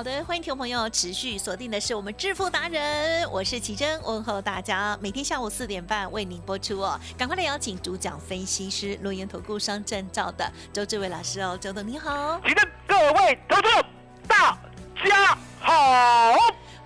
好的，欢迎听众朋友持续锁定的是我们致富达人，我是奇珍，问候大家，每天下午四点半为您播出哦，赶快来邀请主讲分析师、诺言投顾商证照的周志伟老师哦，周董你好，奇珍各位投资大家好。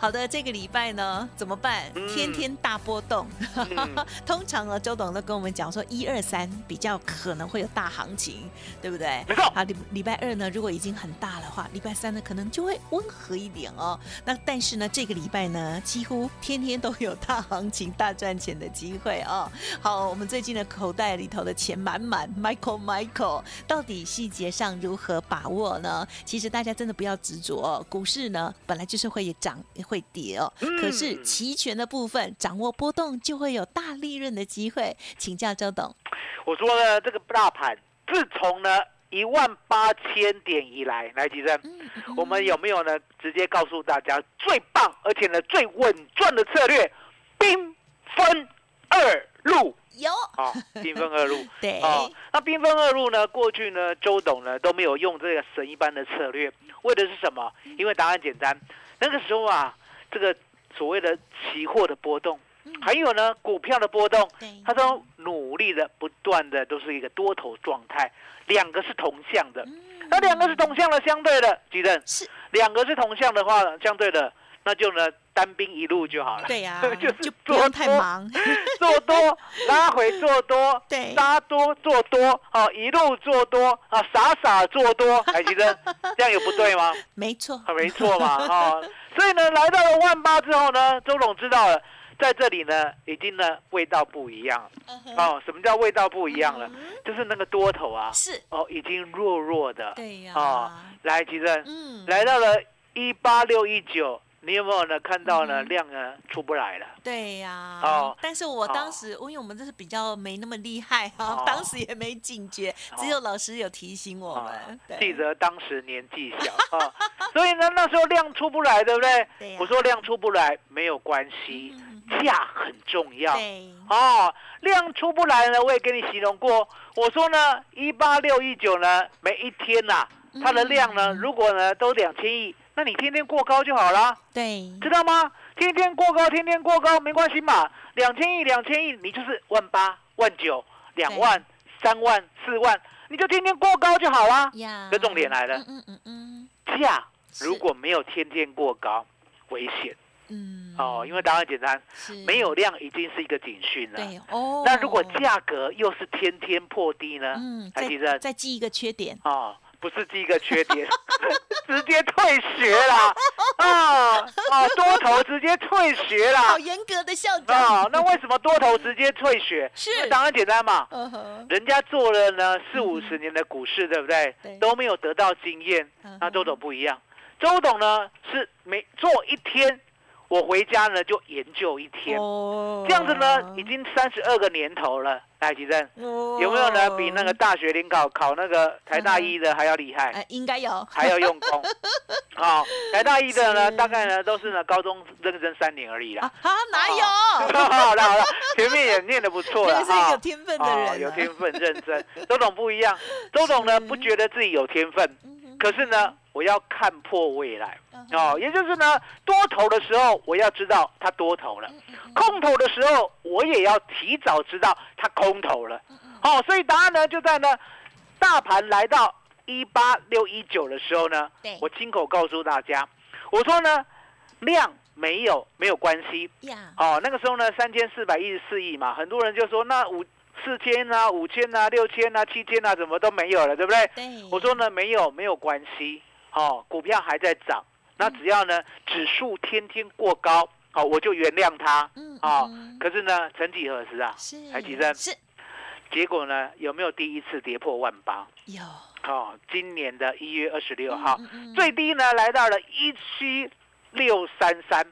好的，这个礼拜呢怎么办？天天大波动。通常呢，周董都跟我们讲说，一二三比较可能会有大行情，对不对？没错。好，礼礼拜二呢，如果已经很大的话，礼拜三呢可能就会温和一点哦。那但是呢，这个礼拜呢，几乎天天都有大行情、大赚钱的机会哦。好，我们最近的口袋里头的钱满满，Michael Michael，到底细节上如何把握呢？其实大家真的不要执着，股市呢本来就是会涨会。会跌哦，可是期权的部分掌握波动就会有大利润的机会，请教周董。我说呢，这个大盘自从呢一万八千点以来，来提升，我们有没有呢？直接告诉大家最棒而且呢最稳赚的策略，兵分二路。有啊，兵分二路。对啊，那兵分二路呢？过去呢，周董呢都没有用这个神一般的策略，为的是什么？因为答案简单，那个时候啊。这个所谓的期货的波动，还有呢股票的波动，它都努力的不断的都是一个多头状态，两个是同向的。那两个是同向的，相对的，记得是。两个是同向的话，相对的，那就呢单兵一路就好了。对呀，就是不用太忙，做多拉回做多，对，拉多做多，好一路做多啊，傻傻做多，还记得这样有不对吗？没错，没错嘛，啊。所以呢，来到了万八之后呢，周总知道了，在这里呢，已经呢味道不一样。哦，什么叫味道不一样了？就是那个多头啊，是哦，已经弱弱的。对呀。哦，来，吉正，嗯，来到了一八六一九。你有没有呢？看到呢量呢出不来了？对呀。哦。但是我当时，因为我们这是比较没那么厉害哈，当时也没警觉，只有老师有提醒我们。记得当时年纪小啊，所以呢那时候量出不来，对不对？对。我说量出不来没有关系，价很重要。对。哦，量出不来呢，我也跟你形容过。我说呢，一八六一九呢，每一天呐，它的量呢，如果呢都两千亿。那你天天过高就好了，对，知道吗？天天过高，天天过高没关系嘛。两千亿，两千亿，你就是万八、万九、两万、三万、四万，你就天天过高就好了。这重点来了，嗯嗯嗯，价如果没有天天过高，危险。嗯，哦，因为答案简单，没有量已经是一个警讯了。对哦。那如果价格又是天天破低呢？嗯，再再记一个缺点啊。不是第一个缺点，直接退学了啊啊！多头直接退学了，好严格的校长啊！那为什么多头直接退学？是当然简单嘛，人家做了呢四五十年的股市，对不对？都没有得到经验。那周董不一样，周董呢是每做一天。我回家呢就研究一天，这样子呢已经三十二个年头了。来，吉正，有没有呢？比那个大学联考考那个台大一的还要厉害？应该有，还要用功。好，台大一的呢，大概呢都是呢高中认真三年而已啦。啊，哪有？好了好了，前面也念的不错了。是一个有天分的人，有天分认真。周董不一样，周董呢 不觉得自己有天分。可是呢，我要看破未来。嗯哦，也就是呢，多头的时候我要知道它多头了，嗯空头的时候我也要提早知道它空头了。嗯哦，所以答案呢就在呢，大盘来到一八六一九的时候呢，我亲口告诉大家，我说呢，量没有没有关系，呀，哦，那个时候呢，三千四百一十四亿嘛，很多人就说那五四千啊、五千啊、六千啊、七千啊，怎么都没有了，对不对？对，我说呢，没有没有关系，哦，股票还在涨，那只要呢指数天天过高，哦，我就原谅它，嗯，哦嗯，可是呢，曾几何时啊，是台积电是。结果呢，有没有第一次跌破万八？有。哦，今年的一月二十六号，最低呢来到了一七六三三，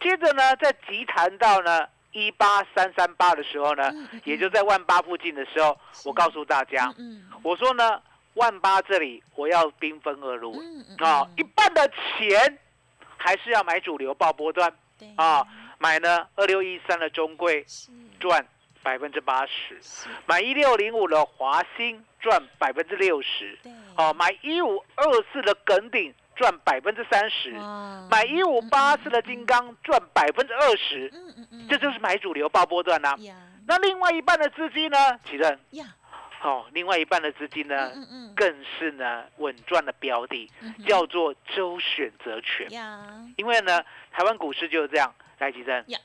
接着呢再急弹到呢一八三三八的时候呢，也就在万八附近的时候，我告诉大家，嗯我说呢万八这里我要兵分二路啊、嗯一半的钱还是要买主流爆波段对。啊，买呢二六一三的中贵是。赚百分之八十，是。买一六零五的华兴赚百分之六十。对。哦，买一五二四的耿鼎赚百分之三十，哇买一五八四的金刚赚百分之二十，嗯嗯嗯。这就是买主流爆波段啦、呀。那另外一半的资金呢，其实呀。哦，另外一半的资金呢，嗯嗯更是呢稳赚的标的，叫做周选择权。呀。因为呢，台湾股市就是这样，来吉珍呀，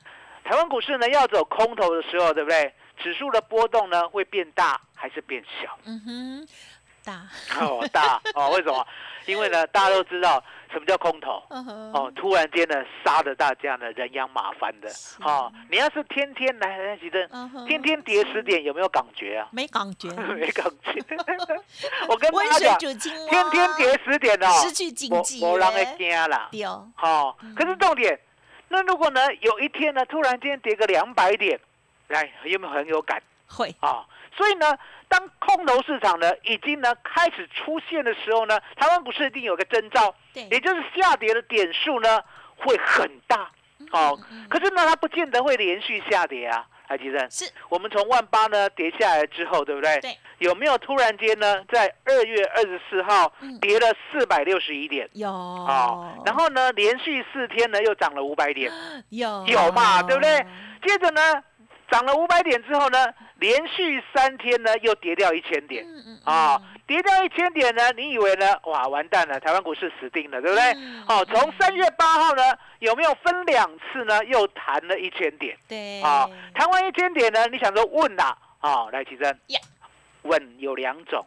台湾股市呢要走空头的时候，对不对？指数的波动呢会变大还是变小？嗯哼大哦，大 哦，为什么？因为呢，大家都知道什么叫空头。哦哦，突然间呢，杀的大家呢人仰马翻的。是哦，你要是天天来来吉珍，嗯哼天天跌十点，有没有感觉啊？没感觉 没感觉。我跟大家讲，天天跌十点哦，失去经我济我让会耶惊啦。有哦，可是重点，那如果呢有一天呢，突然间跌个两百点，来有没有很有感会啊？所以呢，当空头市场呢已经呢开始出现的时候呢，台湾股市一定有个征兆，对也就是下跌的点数呢会很大哦。可是呢，它不见得会连续下跌啊，海吉生。是我们从万八呢跌下来之后，对不对？对。有没有突然间呢，在二月二十四号嗯跌了四百六十一点？有哦，然后呢，连续四天呢又涨了五百点，有有嘛，对不对？接着呢，涨了五百点之后呢，连续三天呢又跌掉一千点啊，跌掉一千点呢，你以为呢？哇，完蛋了，台湾股市死定了，对不对嗯？哦，从三月八号呢，有没有分两次呢？又弹了一千点对啊，弹完一千点呢，你想说问啦，啊，来奇珍呀，稳有两种，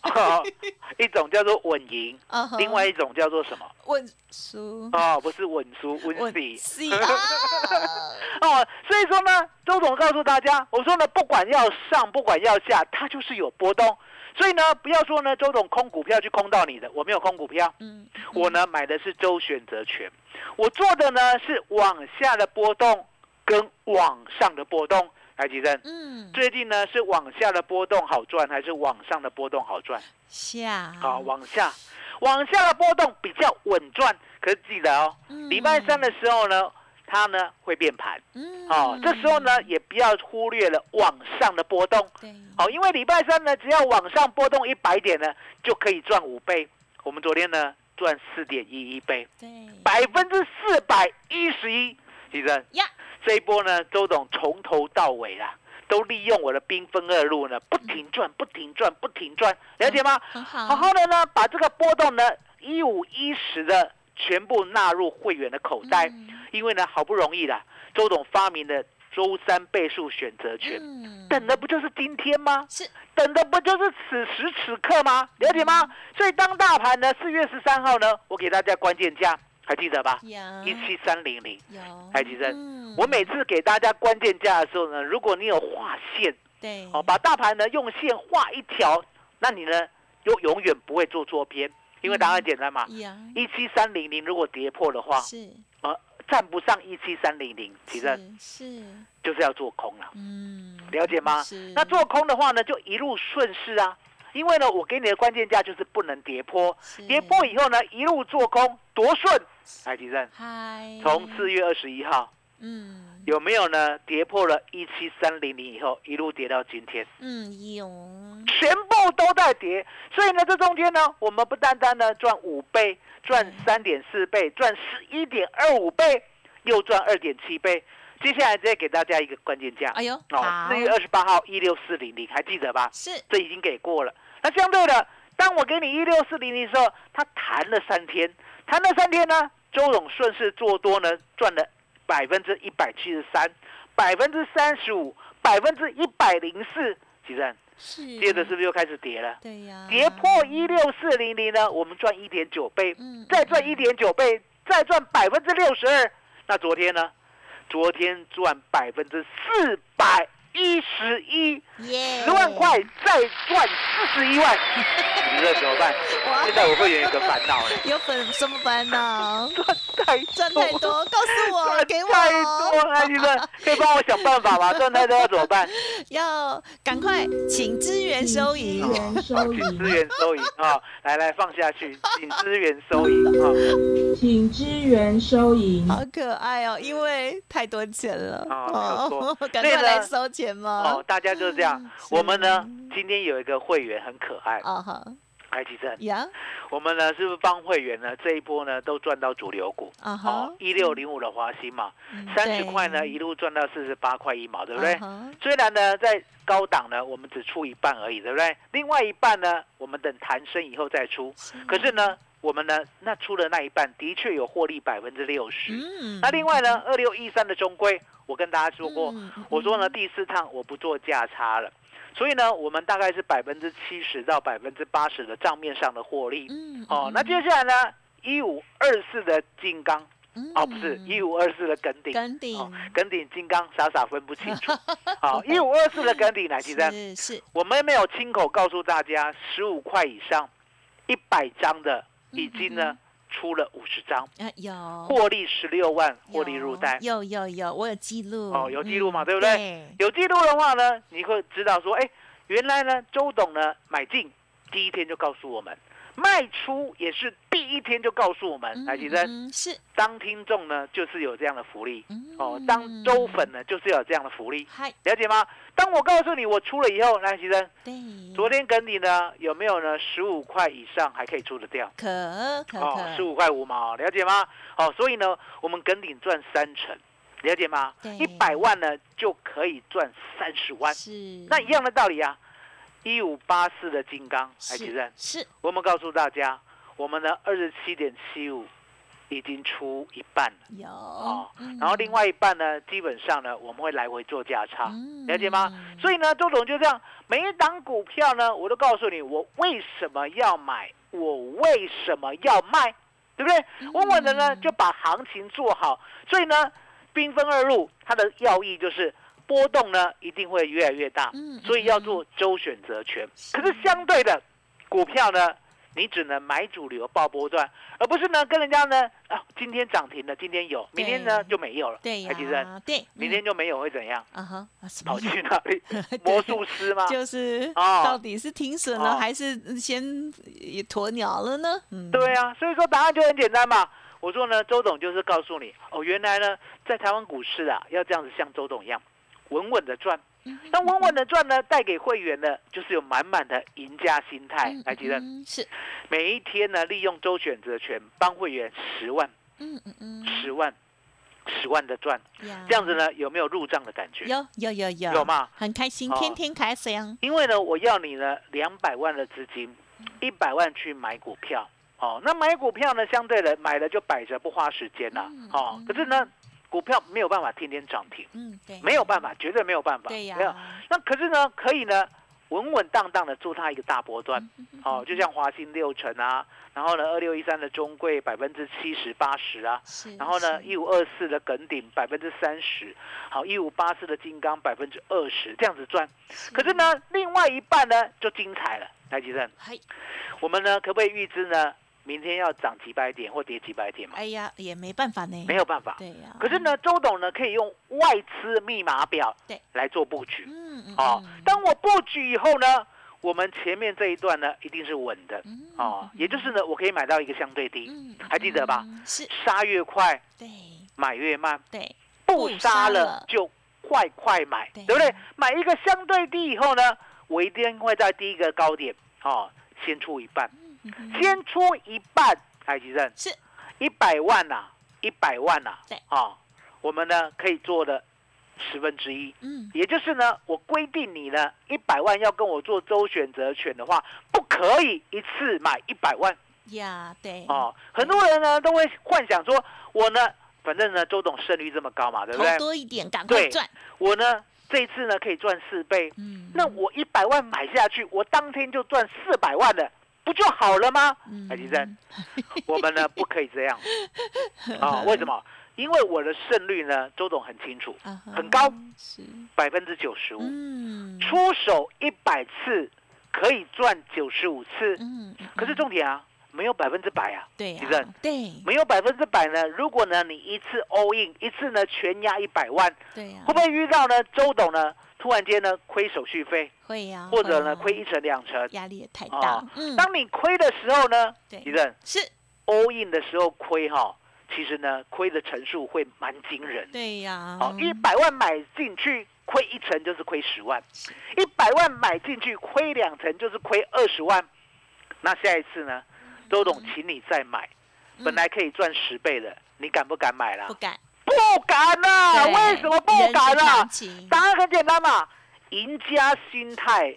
一种叫做稳赢，另外一种叫做什么？稳输哦，不是稳输，稳问死。哦，所以说呢，周总告诉大家，我说呢，不管要上，不管要下，它就是有波动。所以呢，不要说呢，周总空股票去空到你的，我没有空股票，嗯，我呢买的是周选择权，我做的呢是往下的波动跟往上的波动。来，吉珍，嗯，最近呢是往下的波动好赚，还是往上的波动好赚？下好，往下，往下的波动比较稳赚。可是记得哦，礼拜三的时候呢，它呢会变盘。嗯哦，这时候呢，也不要忽略了往上的波动。对，好、因为礼拜三呢，只要往上波动一百点呢，就可以赚五倍。我们昨天呢赚四点一一倍，对，百分之四百一十一。其实呀，这一波呢，周董从头到尾啦，都利用我的兵分二路呢，不停转，不停转，不停转，了解吗？很好，好好的呢，把这个波动呢一五一十的全部纳入会员的口袋。嗯因为呢，好不容易啦，周董发明的周三倍数选择权，嗯等的不就是今天吗？是等的不就是此时此刻吗？了解吗？所以当大盘呢四月十三号呢，我给大家关键价，还记得吧？有一七三零零。有，海吉生嗯我每次给大家关键价的时候呢，如果你有画线，对哦，把大盘呢用线画一条，那你呢又永远不会做错边，因为答案简单嘛。呀一七三零零如果跌破的话，是呃，站不上一七三零零，其实是是就是要做空了。嗯了解吗是？那做空的话呢，就一路顺势啊。因为呢，我给你的关键价就是不能跌破，跌破以后呢，一路做空多顺。来，吉正，嗨从四月二十一号嗯有没有呢？跌破了一七三零零以后，一路跌到今天，嗯，有，全部都在跌。所以呢，这中间呢，我们不单单呢赚五倍，赚三点四倍，赚十一点二五倍，又赚二点七倍。接下来再给大家一个关键价，哎呦，哦，好四，月二十八号一六四零零，还记得吧？是，这已经给过了。那相对的，当我给你一六四零零的时候，它弹了三天，弹了三天呢，周董顺势做多呢，赚了百分之一百七十三，百分之三十五，百分之一百零四。其实是，接着是不是又开始跌了？对呀，跌破一六四零零呢，我们赚一点九倍，嗯，再赚一点九倍，再赚百分之六十二。那昨天呢？昨天赚百分之四百一十一，耶，十万块再赚四十一万，你这怎么办？现在我会有一个烦恼了，有粉什么烦恼？赚太赚太多，告诉我，给我，太多，了，你们可以帮我想办法吗？赚太多要怎么办？要赶快请支援收银。源收银，请资源收银啊！来来放下去，请支援收银啊！请支援收银。好可爱哦，因为太多钱了哦 赶快来收钱吗哦，？大家就是这样。是。我们呢，今天有一个会员很可爱，啊哈哎，其实呀我们呢是不是帮会员呢这一波呢都赚到主流股？哦，，一六零五的华兴嘛，嗯三十对块呢一路赚到四十八块一毛，对不对虽然呢，在高档呢，我们只出一半而已，对不对？另外一半呢，我们等弹升以后再出。可是呢，我们呢，那出的那一半的确有获利百分之六十。嗯那另外呢，二六一三的中规，我跟大家说过，我说呢，第四趟我不做价差了。所以呢，我们大概是百分之七十到百分之八十的账面上的获利。嗯哦，那接下来呢，一五二四的金刚，嗯哦，不是一五二四的耿鼎，跟顶。哦，耿鼎金刚傻傻分不清楚。好，一五二四的耿鼎来提升，是是。我们没有亲口告诉大家，十五块以上，一百张的已经呢出了五十张，啊有获利十六万，获利入袋。有有有，我有记录哦有记录嘛嗯对不对对？有记录的话呢，你会知道说，哎，原来呢，周董呢买进第一天就告诉我们，卖出也是第一天就告诉我们。来，提升，嗯是当听众呢就是有这样的福利嗯哦，当周粉呢就是有这样的福利，嗨了解吗？当我告诉你我出了以后，来，提升，对，昨天跟你呢有没有呢？十五块以上还可以出得掉可可哦，十五块五毛，了解吗？哦，所以呢，我们跟顶赚三成，了解吗？一百万呢就可以赚三十万，是那一样的道理啊。一五八四的金刚，还记是得？是我们告诉大家，我们的二十七点七五已经出一半了有哦嗯，然后另外一半呢，基本上呢，我们会来回做价差。嗯了解吗？所以呢，周总就这样，每一档股票呢，我都告诉你我为什么要买，我为什么要卖，对不对？稳稳的呢，就把行情做好。所以呢，兵分二路，它的要义就是波动呢一定会越来越大嗯，所以要做周选择权。可是相对的，股票呢，你只能买主流报波段，而不是呢跟人家呢啊，今天涨停了，今天有，明天呢就没有了。对台积电，对，明天就没有会怎样？啊跑去哪里？魔术师吗？就是啊到底是停损了哦还是先也鸵鸟了呢？嗯，对啊，所以说答案就很简单嘛。我说呢，周董就是告诉你，哦，原来呢，在台湾股市啊，要这样子像周董一样，稳稳的赚。嗯那稳稳的赚呢，带给会员呢就是有满满的赢家心态嗯，来记得嗯是每一天呢，利用周选择权帮会员十万、嗯嗯嗯十万、十万的赚，呀这样子呢，有没有入账的感觉？有有有有有吗？很开心，哦天天开箱，因为呢，我要你呢两百万的资金，一百万去买股票。哦，那买股票呢，相对的买了就摆着不花时间啦。嗯哦嗯，可是呢，股票没有办法天天涨停，嗯对，没有办法，绝对没有办法。对呀没有。那可是呢，可以呢，稳稳当当的做它一个大波段。嗯哦，就像华兴六成啊，然后呢，二六一三的中贵百分之七十八十啊，是然后呢，一五二四的耿鼎百分之三十，好，一五八四的金刚百分之二十，这样子赚。可是呢，另外一半呢就精彩了，来吉正，嗨，我们呢可不可以预知呢？明天要涨几百点或跌几百点嘛？哎呀，也没办法呢，没有办法。对呀，可是呢，周董呢可以用外资密码表对来做布局。嗯，嗯哦嗯，当我布局以后呢，我们前面这一段呢一定是稳的。嗯哦，也就是呢，我可以买到一个相对低，嗯还记得吧？嗯是，杀越快，对买越慢。对，不杀了就快快买，对对不对？买一个相对低以后呢，我一定会在第一个高点哦，先出一半，先出一半，台积电是。一百万呐、一百万呐、对。啊，我们呢可以做的十分之一，嗯。也就是呢，我规定你呢一百万要跟我做周选择权的话，不可以一次买一百万。呀，对，哦。很多人呢都会幻想说，我呢，反正呢周董胜率这么高嘛，对不投对？多一点，赶快对赚，我呢这一次呢可以赚四倍，嗯，那我一百万买下去，我当天就赚四百万了，不就好了吗？海迪生，我们呢不可以这样 啊？为什么？因为我的胜率呢，周董很清楚，很高，是，百分之九十五。嗯，出手一百次可以赚九十五次，可是重点啊，没有百分之百啊，对呀其实，对。没有百分之百呢。如果呢你一次 all in，一次呢全压一百万，对呀，会不会遇到呢周董呢突然间呢亏手续费，会呀，或者呢亏一成两成？压力也太啊大，嗯，当你亏的时候呢，对。李正是，all in 的时候亏哈，其实呢亏的成数会蛮惊人。的。对呀，好，一百万买进去亏一成就是亏十万，一百万买进去亏两成就是亏二十万。那下一次呢，周董请你再买，嗯本来可以赚十倍的，你敢不敢买啦不？敢，不敢啦！对为什么不敢啦常？情答案很简单嘛，赢家心态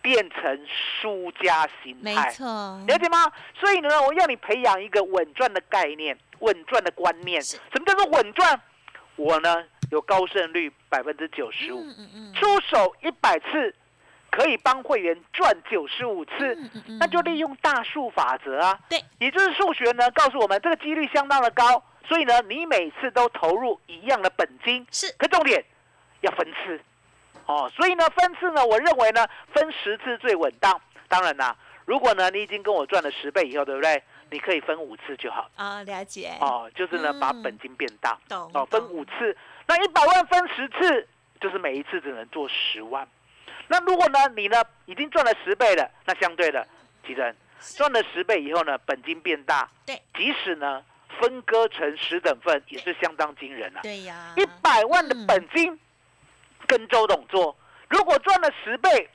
变成输家心没态。错，了解吗？所以呢，我要你培养一个稳赚的概念、稳赚的观念。什么叫做稳赚？我呢有高胜率百分之九十五，出手一百次可以帮会员赚九十五次，那就利用大数法则啊。对，也就是数学呢告诉我们这个几率相当的高，所以呢你每次都投入一样的本金，是。可重点要分次。哦，所以呢分次呢，我认为呢分十次最稳当。当然啦，如果呢你已经跟我赚了十倍以后，对不对？你可以分五次就好。啊，了解，哦，就是呢嗯。把本金变大。懂哦，分懂五次，那一百万分十次，就是每一次只能做十万。那如果呢你呢已经赚了十倍了，那相对的，其实赚了十倍以后呢，本金变大，对，即使呢分割成十等份，也是相当惊人啊。对呀，一百万的本金跟周董做，如果赚了十倍，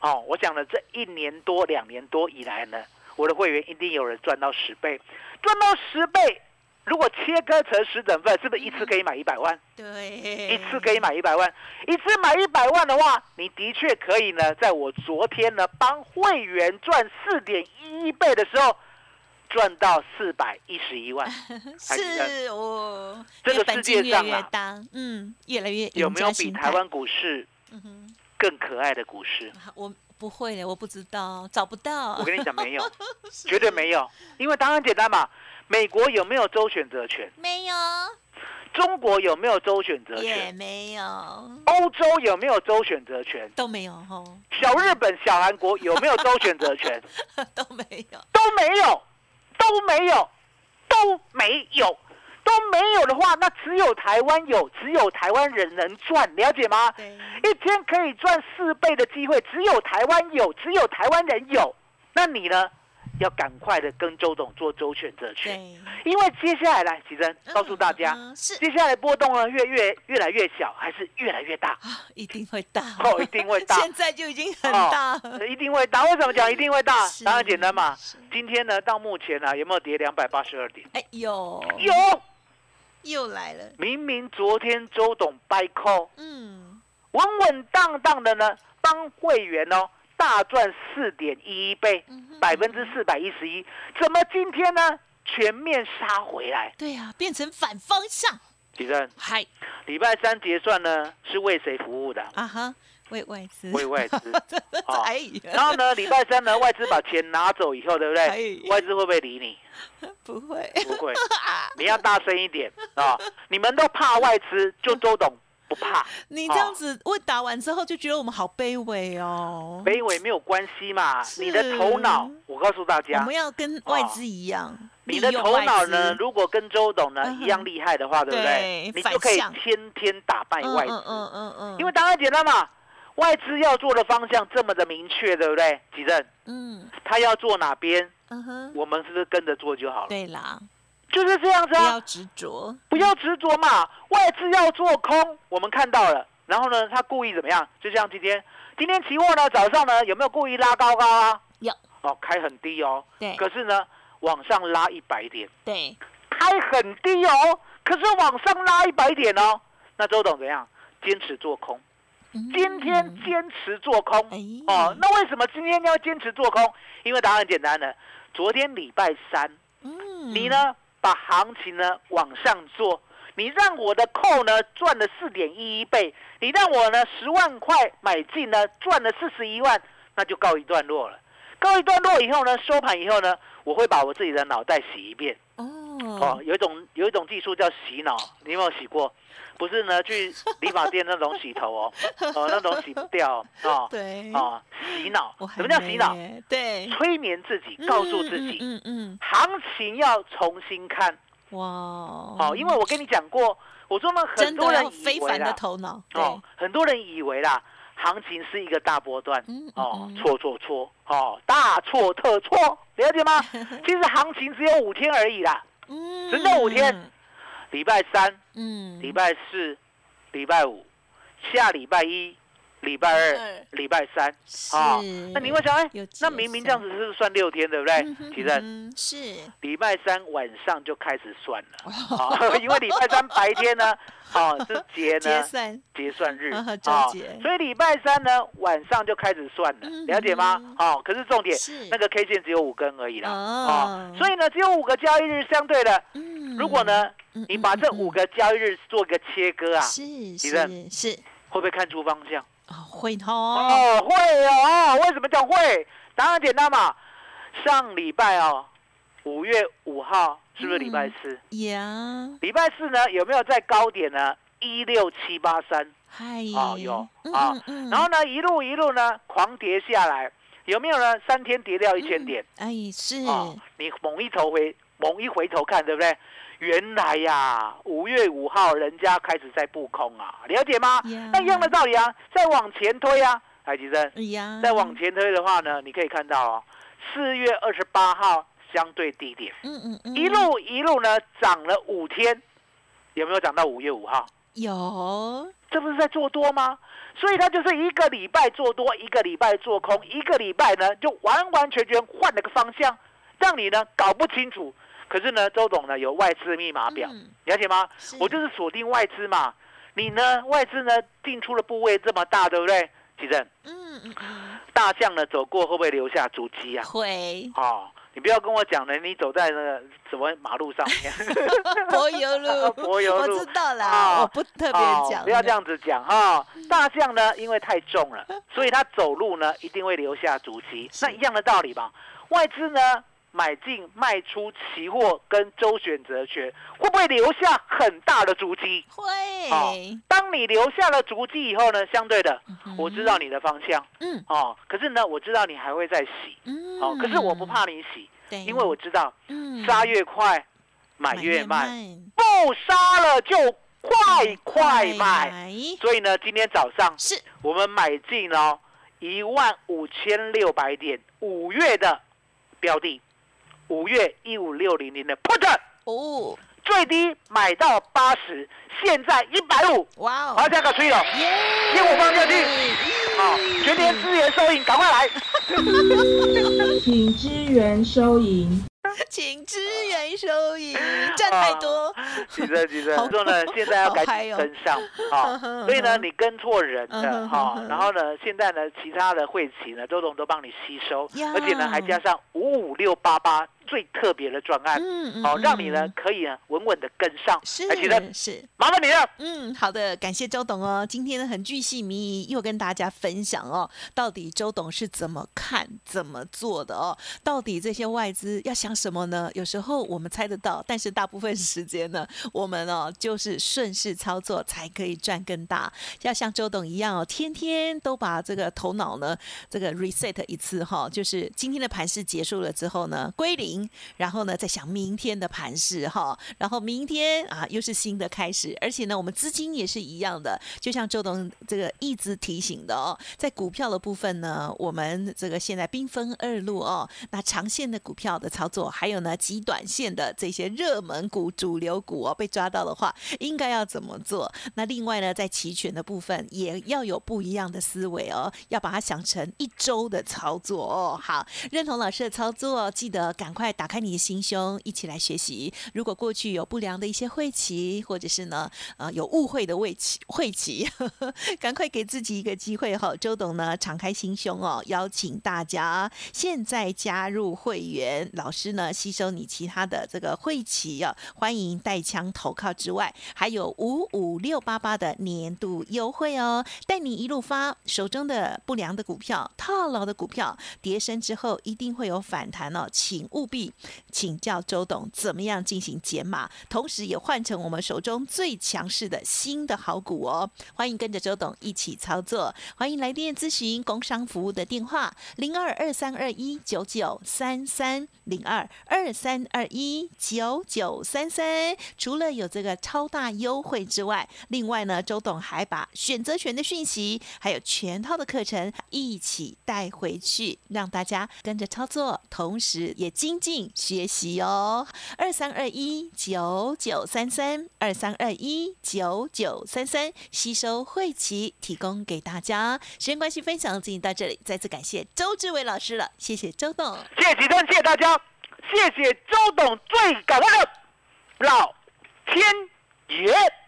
哦，我想呢这一年多、两年多以来呢，我的会员一定有人赚到十倍，赚到十倍。如果切割成十等份，是不是一次可以买一百万？对，一次可以买一百万，一次买一百万的话，你的确可以呢，在我昨天呢帮会员赚四点一一倍的时候，赚到四百一十一万。是哦，这个世界上啊大，嗯，越来越有没有比？台湾股市更可爱的股市？啊我不会的，我不知道，找不到。我跟你讲，没有，绝对没有，因为答案简单嘛。美国有没有周选择权？没有，中国有没有周选择也权？没有，欧洲有没有周选择权？都没有吼，小日本、小韩国有没有周选择权？都没有。都没有，都没有，都没有，都没有的话，那只有台湾有，只有台湾人能赚，了解吗？对，一天可以赚四倍的机会，只有台湾有，只有台湾人有。那你呢？要赶快的跟周董做周选择权，因为接下来来，启真告诉大家，嗯嗯是接下来波动呢越越越来越小，还是越来越大？啊，一定会大，哦，一定会大。现在就已经很大。哦一定会大。为什么讲一定会大是？当然简单嘛。今天呢，到目前呢、有没有跌两百八十二点？哎有有，又来了，明明昨天周董掰扣，嗯，稳稳当当的呢，帮会员哦大赚四点一一倍，百分之四百一十一。怎么今天呢全面杀回来？对呀，变成反方向，其正嗨礼拜三结算呢是为谁服务的？啊哈，为外资，为外资。哦哎然呀，后呢，礼拜三呢，外资把钱拿走以后，对不对？哎外资会不会理你？不会，不会，你要大声一点啊！你们都怕外资，就周董不怕。你这样子问答完之后，就觉得我们好卑微哦。卑微没有关系嘛，你的头脑，我告诉大我家们，要跟外资一样，你的头脑呢，如果跟周董呢嗯一样厉害的话，对不对？对？你就可以天天打败外资，嗯嗯嗯嗯，因为答案简单嘛，外资要做的方向这么的明确，对不对？吉正，嗯。他要做哪边，嗯哼，我们是不是跟着做就好了？对啦，就是这样子啊不要，执着，不要执着嘛。外资要做空，我们看到了，然后呢，他故意怎么样？就像今天，今天期货呢早上呢有没有故意拉高高啊？有哦，开很低哦，对可是呢往上拉一百点，对，开很低哦，可是往上拉一百点哦。那周董怎样？坚持做空，嗯今天坚持做空。哎哦，那为什么今天要坚持做空？因为答案很简单的，昨天礼拜三，嗯你？呢把行情呢往上做，你让我的扣呢赚了四点一一倍，你让我呢十万块买进呢赚了四十一万，那就告一段落了。告一段落以后呢，收盘以后呢，我会把我自己的脑袋洗一遍。哦。哦，，有一种有一种技术叫洗脑，你有没有洗过？不是呢，去理发店那种洗头哦，哦，那种洗不掉哦，对，哦，洗脑。什么叫洗脑？对，催眠自己，告诉自己，嗯嗯行情要重新看。嗯，哇，哦，因为我跟你讲过，我说呢，很多人以要非凡的为啦，头脑，哦对，，很多人以为啦，行情是一个大波段，嗯哦嗯，错错错，哦，大错特错，了解吗？其实行情只有五天而已啦，嗯。只有五天，礼拜三、嗯，礼拜四、礼拜五，下礼拜一、礼拜二二、礼拜三，是。啊，那你会想，哎，那明明这样子是算六天，对不对？其实嗯是。礼拜三晚上就开始算了，啊，因为礼拜三白天呢，啊是节呢结算，日 啊所以礼拜三呢晚上就开始算了嗯，了解吗？嗯？哦，可是重点是。那个 K 线只有五根而已啦，哦。啊，所以呢只有五个交易日，相对的，嗯。如果呢嗯你把这五个交易日做个切割啊，是是是。会不会看出方向？哦会哦，哦，会哦，为什么叫会？答案简单嘛，上礼拜哦，五月五号是不是礼拜四？呀，礼拜四呢有没有在高点呢？一六七八三嗨，哦有嗯啊嗯嗯然后呢一路一路呢狂跌下来，有没有呢？三天跌掉一千点哎是哦，你猛一头回猛一回头看，对不对？原来呀，五月五号人家开始在布空啊，了解吗呀？那一样的道理啊，再往前推啊，海吉生，再往前推的话呢，你可以看到哦，四月二十八号相对低点，嗯嗯嗯一路一路呢涨了五天，有没有涨到五月五号？有这不是在做多吗？所以它就是一个礼拜做多，一个礼拜做空，一个礼拜呢就完完全全换了个方向，让你呢搞不清楚。可是呢，周董呢有外资密码表，嗯了解吗？我就是锁定外资嘛。你呢，外资呢进出的部位这么大，对不对？奇正，嗯嗯嗯大象呢走过会不会留下足迹啊？会哦，你不要跟我讲呢，你走在那个什么马路上面，柏油路，柏油路我知道啦，啊我不特别哦讲，不要这。样子讲哈、大象呢，因为太重了，所以它走路呢一定会留下足迹。那一样的道理吧，外资呢买进卖出期货跟周选择权，会不会留下很大的足迹？哦会，当你留下了足迹以后呢，相对的，哼。我知道你的方向。嗯。哦，可是呢，我知道你还会再洗。嗯。哦，可是我不怕你洗，因为我知道嗯。杀越快买买越慢，慢，不杀了就快快卖。买所以呢，今天早上是。我们买进了一万五千六百点五月的标的，五月一五六零零的 put，哦，最低买到八十，现在一百五，哇哦，好，加个吹了，耶，听我放下去，好，全年资源收银，赶快来。请支援收银。请支援收银，赚太多，急着急着，好。说呢，现在要赶紧跟上啊，所以呢，你跟错人嗯了哼哼，哈然后呢，现在呢，其他的会期呢，周董都帮你吸收，而且呢，还加上五五六八八最特别的专案，嗯好，让你呢可以呢稳稳的跟上，是是。麻烦你了。嗯，好的，感谢周董哦。今天呢，很巨细靡遗，又跟大家分享哦，到底周董是怎么看、怎么做的哦？到底这些外资要想什么呢？有时候我们猜得到，但是大部分时间呢，我们哦就是顺势操作才可以赚更大。要像周董一样哦，天天都把这个头脑呢这个 reset 一次哈、就是今天的盘势结束了之后呢，归零。然后呢再想明天的盘势哈，然后明天啊又是新的开始，而且呢我们资金也是一样的，就像周董这个一直提醒的哦，在股票的部分呢，我们这个现在兵分二路哦，那长线的股票的操作，还有呢极短线的这些热门股、主流股哦，被抓到的话，应该要怎么做？那另外呢，在期权的部分也要有不一样的思维哦，要把它想成一周的操作哦。好，认同老师的操作，记得赶快打开你的心胸，一起来学习。如果过去有不良的一些晦气，或者是呢，呃，有误会的晦气，晦气，赶快给自己一个机会哈。周董呢，敞开心胸哦，邀请大家现在加入会员，老师呢吸收你其他的这个晦气哦，欢迎带枪投靠之外，还有五五六八八的年度优惠哦，带你一路发，手中的不良的股票、套牢的股票，跌升之后一定会有反弹哦，请务必请教周董怎么样进行减码，同时也换成我们手中最强势的新的好股哦，欢迎跟着周董一起操作，欢迎来电咨询工商服务的电话零二二三二一九九三三零二二三二一九九三三，除了有这个超大优惠之外，另外呢，周董还把选择权的讯息，还有全套的课程一起带回去，让大家跟着操作，同时也精学习哦。二三二一九九三三，二三二一九九三三，吸收汇齐，提供给大家。时间关系，分享进行到这里，再次感谢周志伟老师了，谢谢周董。谢谢吉珍，谢谢大家，谢谢周董，最感恩老天爷。